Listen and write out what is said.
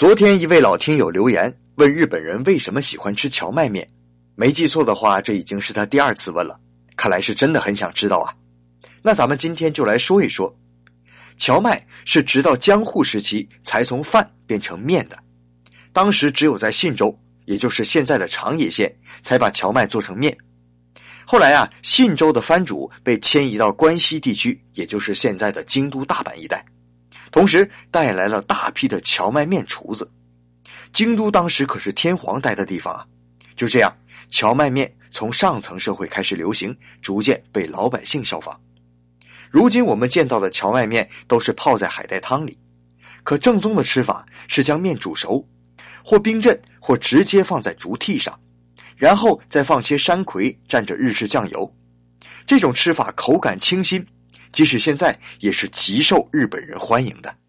昨天一位老听友留言问日本人为什么喜欢吃荞麦面，没记错的话，这已经是他第二次问了，看来是真的很想知道啊。那咱们今天就来说一说，荞麦是直到江户时期才从饭变成面的，当时只有在信州，也就是现在的长野县，才把荞麦做成面。后来啊，信州的藩主被迁移到关西地区，也就是现在的京都、大阪一带。同时带来了大批的荞麦面厨子，京都当时可是天皇待的地方啊。就这样，荞麦面从上层社会开始流行，逐渐被老百姓效仿。如今我们见到的荞麦面都是泡在海带汤里，可正宗的吃法是将面煮熟，或冰镇，或直接放在竹屉上，然后再放些山葵蘸着日式酱油。这种吃法口感清新。即使现在也是极受日本人欢迎的。